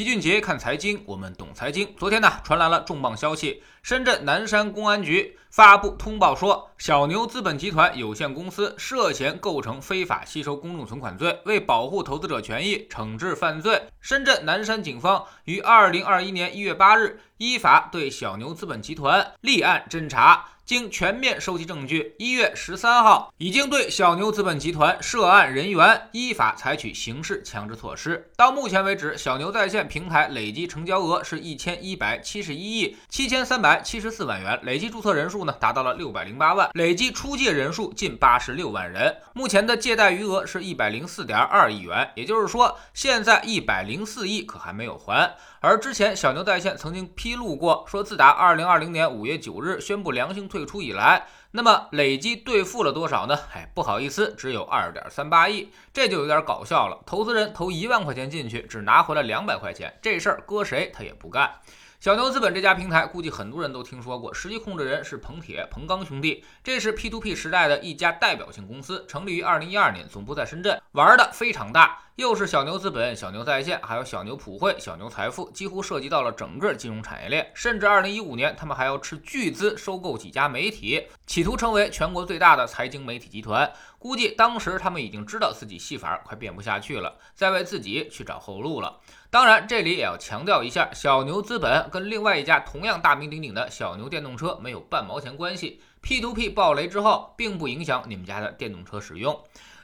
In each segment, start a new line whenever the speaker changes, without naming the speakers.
齐俊杰看财经，我们懂财经。昨天呢，传来了重磅消息，深圳南山公安局发布通报说，小牛资本集团有限公司涉嫌构成非法吸收公众存款罪。为保护投资者权益，惩治犯罪，深圳南山警方于二零二一年一月八日依法对小牛资本集团立案侦查。经全面收集证据，一月十三号已经对小牛资本集团涉案人员依法采取刑事强制措施。到目前为止，小牛在线平台累计成交额是一千一百七十一亿七千三百七十四万元，累计注册人数呢达到了六百零八万，累计出借人数近八十六万人。目前的借贷余额是一百零四点二亿元，也就是说，现在一百零四亿可还没有还。而之前小牛在线曾经披露过，说自打二零二零年五月九日宣布良性退退出以来，那么累计兑付了多少呢？哎，不好意思，只有二点三八亿，这就有点搞笑了。投资人投一万块钱进去，只拿回了两百块钱，这事儿搁谁他也不干。小牛资本这家平台，估计很多人都听说过，实际控制人是彭铁、彭刚兄弟，这是 P2P 时代的一家代表性公司，成立于二零一二年，总部在深圳，玩的非常大。又是小牛资本、小牛在线，还有小牛普惠、小牛财富，几乎涉及到了整个金融产业链。甚至二零一五年，他们还要斥巨资收购几家媒体，企图成为全国最大的财经媒体集团。估计当时他们已经知道自己戏法快变不下去了，在为自己去找后路了。当然，这里也要强调一下，小牛资本跟另外一家同样大名鼎鼎的小牛电动车没有半毛钱关系。P to P 爆雷之后，并不影响你们家的电动车使用。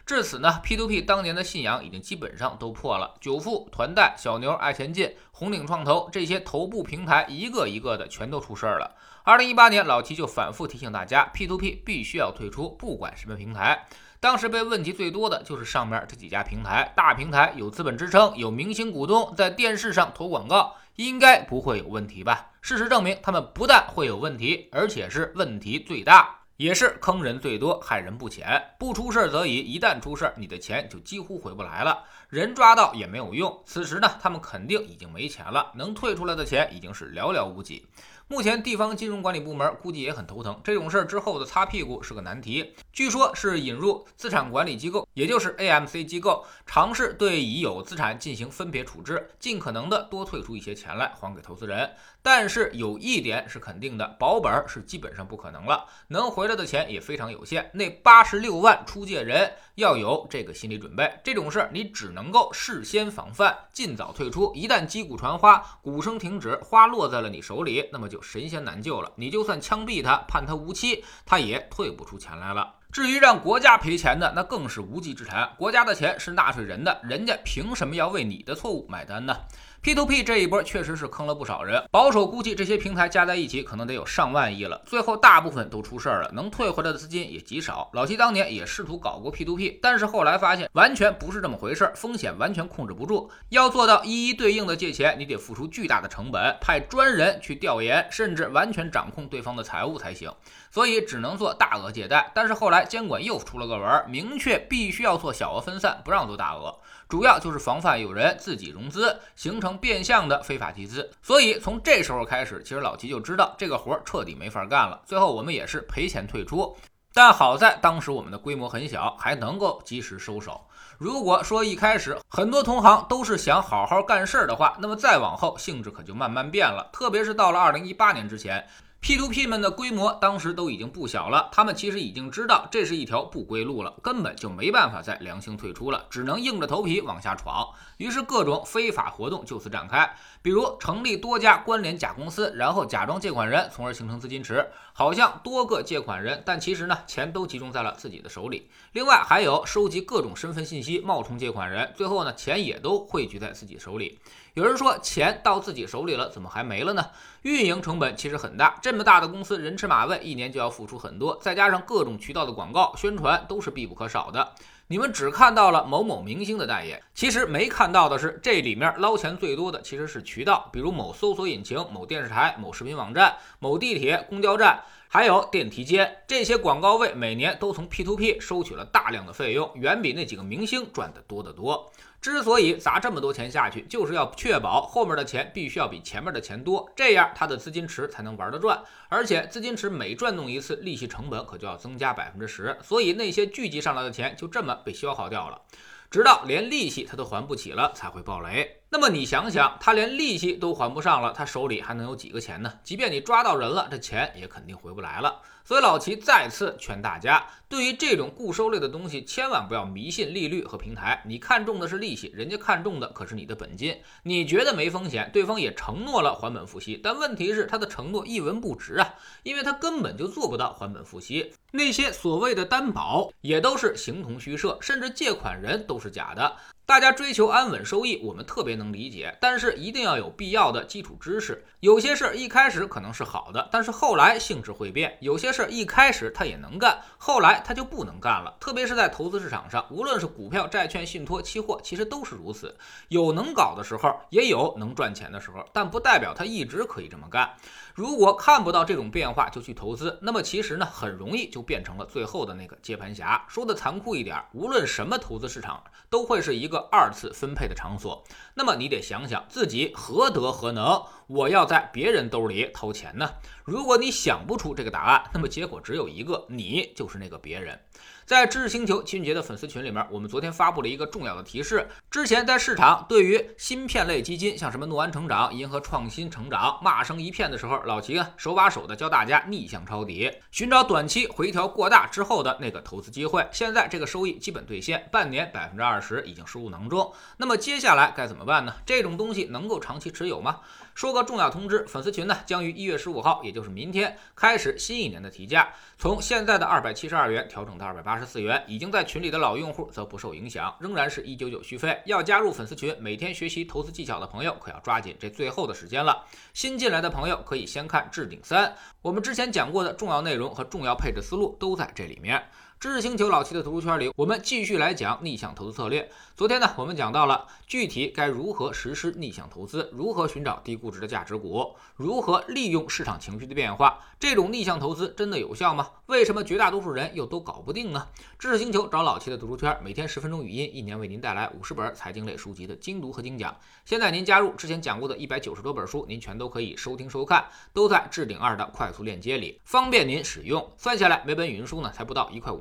至此呢，P2P 当年的信仰已经基本上都破了。久富、团贷、小牛、爱前进、红岭创投这些头部平台，一个一个的全都出事儿了。二零一八年，老齐就反复提醒大家，P2P 必须要退出，不管什么平台。当时被问题最多的就是上面这几家平台，大平台有资本支撑，有明星股东，在电视上投广告，应该不会有问题吧？事实证明，他们不但会有问题，而且是问题最大。也是坑人最多，害人不浅。不出事则已，一旦出事，你的钱就几乎回不来了。人抓到也没有用。此时呢，他们肯定已经没钱了，能退出来的钱已经是寥寥无几。目前地方金融管理部门估计也很头疼，这种事儿之后的擦屁股是个难题。据说，是引入资产管理机构，也就是 AMC 机构，尝试对已有资产进行分别处置，尽可能的多退出一些钱来还给投资人。但是有一点是肯定的，保本是基本上不可能了，能回来的钱也非常有限。那八十六万出借人要有这个心理准备，这种事儿你只能够事先防范，尽早退出。一旦击鼓传花，鼓声停止，花落在了你手里，那么就神仙难救了。你就算枪毙他，判他无期，他也退不出钱来了。至于让国家赔钱的，那更是无稽之谈。国家的钱是纳税人的，人家凭什么要为你的错误买单呢？P2P 这一波确实是坑了不少人，保守估计这些平台加在一起可能得有上万亿了。最后大部分都出事儿了，能退回来的资金也极少。老齐当年也试图搞过 P2P，但是后来发现完全不是这么回事儿，风险完全控制不住。要做到一一对应的借钱，你得付出巨大的成本，派专人去调研，甚至完全掌控对方的财务才行。所以只能做大额借贷。但是后来监管又出了个文，明确必须要做小额分散，不让做大额。主要就是防范有人自己融资，形成变相的非法集资。所以从这时候开始，其实老齐就知道这个活儿彻底没法干了。最后我们也是赔钱退出。但好在当时我们的规模很小，还能够及时收手。如果说一开始很多同行都是想好好干事儿的话，那么再往后性质可就慢慢变了。特别是到了二零一八年之前。P2P 们的规模当时都已经不小了，他们其实已经知道这是一条不归路了，根本就没办法再良性退出了，只能硬着头皮往下闯。于是各种非法活动就此展开，比如成立多家关联假公司，然后假装借款人，从而形成资金池，好像多个借款人，但其实呢，钱都集中在了自己的手里。另外还有收集各种身份信息，冒充借款人，最后呢，钱也都汇聚在自己手里。有人说钱到自己手里了，怎么还没了呢？运营成本其实很大，这么大的公司，人吃马喂，一年就要付出很多，再加上各种渠道的广告宣传都是必不可少的。你们只看到了某某明星的代言，其实没看到的是，这里面捞钱最多的其实是渠道，比如某搜索引擎、某电视台、某视频网站、某地铁、公交站，还有电梯间，这些广告位每年都从 P2P 收取了大量的费用，远比那几个明星赚的多得多。之所以砸这么多钱下去，就是要确保后面的钱必须要比前面的钱多，这样他的资金池才能玩得转。而且资金池每转动一次，利息成本可就要增加百分之十，所以那些聚集上来的钱就这么被消耗掉了，直到连利息他都还不起了，才会爆雷。那么你想想，他连利息都还不上了，他手里还能有几个钱呢？即便你抓到人了，这钱也肯定回不来了。所以老齐再次劝大家，对于这种固收类的东西，千万不要迷信利率和平台。你看中的是利息，人家看中的可是你的本金。你觉得没风险，对方也承诺了还本付息，但问题是他的承诺一文不值啊，因为他根本就做不到还本付息。那些所谓的担保也都是形同虚设，甚至借款人都是假的。大家追求安稳收益，我们特别能理解，但是一定要有必要的基础知识。有些事一开始可能是好的，但是后来性质会变；有些事一开始他也能干，后来他就不能干了。特别是在投资市场上，无论是股票、债券、信托、期货，其实都是如此。有能搞的时候，也有能赚钱的时候，但不代表他一直可以这么干。如果看不到这种变化就去投资，那么其实呢，很容易就变成了最后的那个接盘侠。说的残酷一点，无论什么投资市场，都会是一个二次分配的场所。那么你得想想自己何德何能，我要在别人兜里掏钱呢？如果你想不出这个答案，那么结果只有一个，你就是那个别人。在知识星球秦俊杰的粉丝群里面，我们昨天发布了一个重要的提示。之前在市场对于芯片类基金，像什么诺安成长、银河创新成长骂声一片的时候，老齐啊手把手的教大家逆向抄底，寻找短期回调过大之后的那个投资机会。现在这个收益基本兑现，半年百分之二十已经收入囊中。那么接下来该怎么办呢？这种东西能够长期持有吗？说个重要通知，粉丝群呢将于一月十五号，也就是明天开始新一年的提价，从现在的二百七十二元调整到二百八二十四元。已经在群里的老用户则不受影响，仍然是一九九续费。要加入粉丝群，每天学习投资技巧的朋友可要抓紧这最后的时间了。新进来的朋友可以先看置顶三，我们之前讲过的重要内容和重要配置思路都在这里面。知识星球老七的读书圈里，我们继续来讲逆向投资策略。昨天呢，我们讲到了具体该如何实施逆向投资，如何寻找低估值的价值股，如何利用市场情绪的变化。这种逆向投资真的有效吗？为什么绝大多数人又都搞不定呢？知识星球找老七的读书圈，每天十分钟语音，一年为您带来五十本财经类书籍的精读和精讲。现在您加入，之前讲过的一百九十多本书，您全都可以收听收看，都在置顶二的快速链接里，方便您使用。算下来，每本语音书呢，才不到一块五